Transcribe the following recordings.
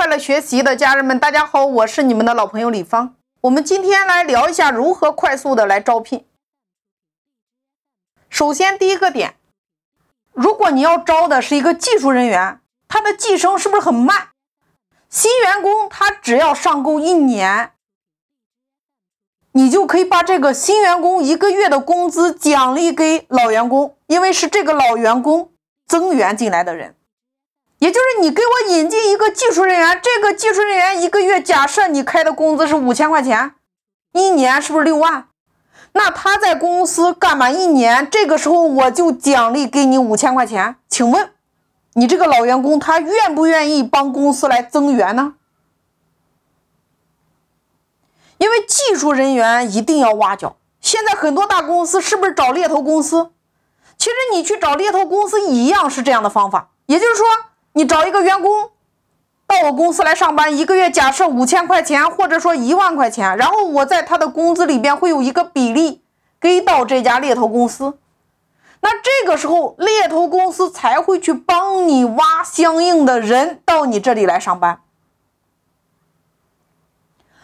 快乐学习的家人们，大家好，我是你们的老朋友李芳。我们今天来聊一下如何快速的来招聘。首先，第一个点，如果你要招的是一个技术人员，他的晋升是不是很慢？新员工他只要上够一年，你就可以把这个新员工一个月的工资奖励给老员工，因为是这个老员工增援进来的人。也就是你给我引进一个技术人员，这个技术人员一个月，假设你开的工资是五千块钱，一年是不是六万？那他在公司干满一年，这个时候我就奖励给你五千块钱。请问，你这个老员工他愿不愿意帮公司来增援呢？因为技术人员一定要挖角。现在很多大公司是不是找猎头公司？其实你去找猎头公司一样是这样的方法，也就是说。你找一个员工到我公司来上班，一个月假设五千块钱，或者说一万块钱，然后我在他的工资里边会有一个比例给到这家猎头公司，那这个时候猎头公司才会去帮你挖相应的人到你这里来上班。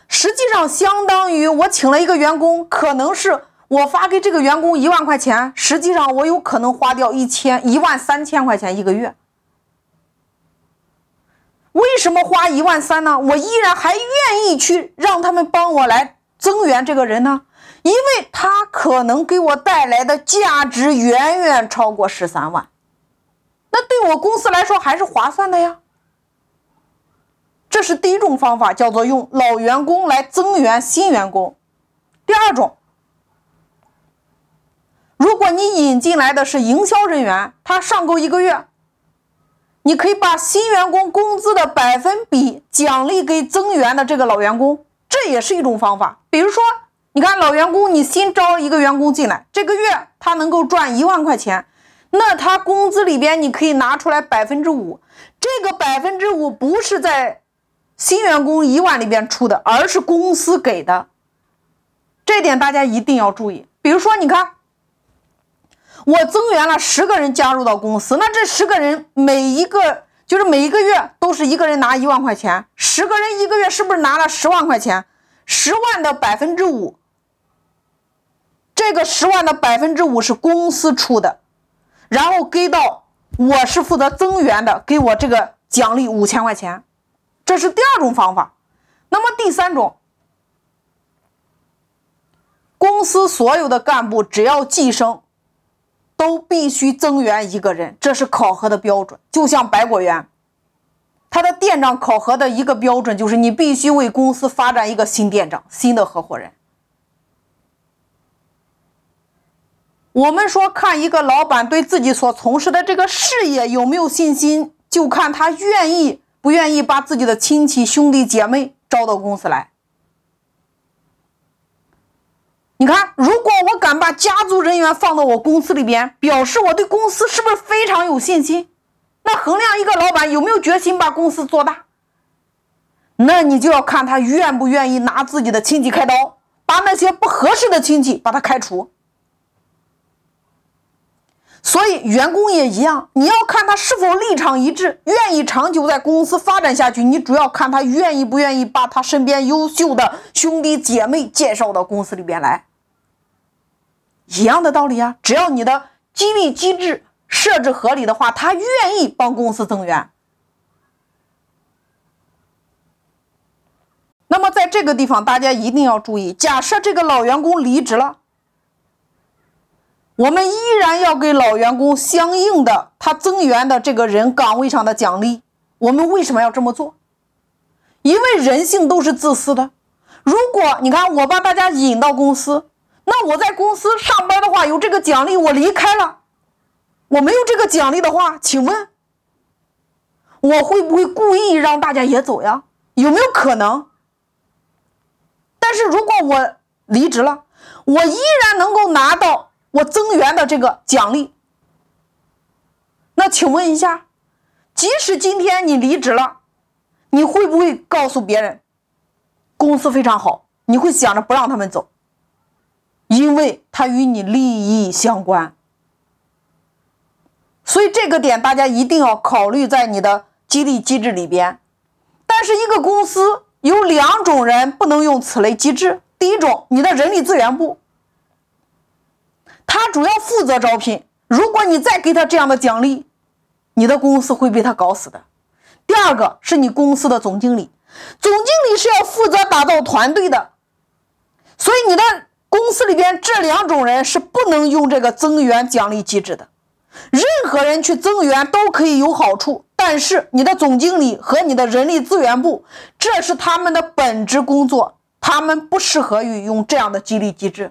实际上，相当于我请了一个员工，可能是我发给这个员工一万块钱，实际上我有可能花掉一千一万三千块钱一个月。为什么花一万三呢？我依然还愿意去让他们帮我来增援这个人呢？因为他可能给我带来的价值远远超过十三万，那对我公司来说还是划算的呀。这是第一种方法，叫做用老员工来增援新员工。第二种，如果你引进来的是营销人员，他上够一个月。你可以把新员工工资的百分比奖励给增员的这个老员工，这也是一种方法。比如说，你看老员工，你新招一个员工进来，这个月他能够赚一万块钱，那他工资里边你可以拿出来百分之五，这个百分之五不是在新员工一万里边出的，而是公司给的，这点大家一定要注意。比如说，你看。我增援了十个人加入到公司，那这十个人每一个就是每一个月都是一个人拿一万块钱，十个人一个月是不是拿了十万块钱？十万的百分之五，这个十万的百分之五是公司出的，然后给到我是负责增援的，给我这个奖励五千块钱，这是第二种方法。那么第三种，公司所有的干部只要晋升。都必须增援一个人，这是考核的标准。就像百果园，他的店长考核的一个标准就是你必须为公司发展一个新店长、新的合伙人。我们说看一个老板对自己所从事的这个事业有没有信心，就看他愿意不愿意把自己的亲戚兄弟姐妹招到公司来。你看，如果敢把家族人员放到我公司里边，表示我对公司是不是非常有信心？那衡量一个老板有没有决心把公司做大，那你就要看他愿不愿意拿自己的亲戚开刀，把那些不合适的亲戚把他开除。所以员工也一样，你要看他是否立场一致，愿意长久在公司发展下去。你主要看他愿意不愿意把他身边优秀的兄弟姐妹介绍到公司里边来。一样的道理啊，只要你的激励机制设置合理的话，他愿意帮公司增援。那么在这个地方，大家一定要注意，假设这个老员工离职了。我们依然要给老员工相应的他增援的这个人岗位上的奖励。我们为什么要这么做？因为人性都是自私的。如果你看我把大家引到公司，那我在公司上班的话有这个奖励，我离开了，我没有这个奖励的话，请问我会不会故意让大家也走呀？有没有可能？但是如果我离职了，我依然能够拿到。我增援的这个奖励，那请问一下，即使今天你离职了，你会不会告诉别人公司非常好？你会想着不让他们走，因为他与你利益相关。所以这个点大家一定要考虑在你的激励机制里边。但但是一个公司有两种人不能用此类机制。第一种，你的人力资源部，他主要负责招聘。如果你再给他这样的奖励，你的公司会被他搞死的。第二个是你公司的总经理，总经理是要负责打造团队的，所以你的公司里边这两种人是不能用这个增员奖励机制的。任何人去增员都可以有好处，但是你的总经理和你的人力资源部，这是他们的本职工作，他们不适合于用这样的激励机制。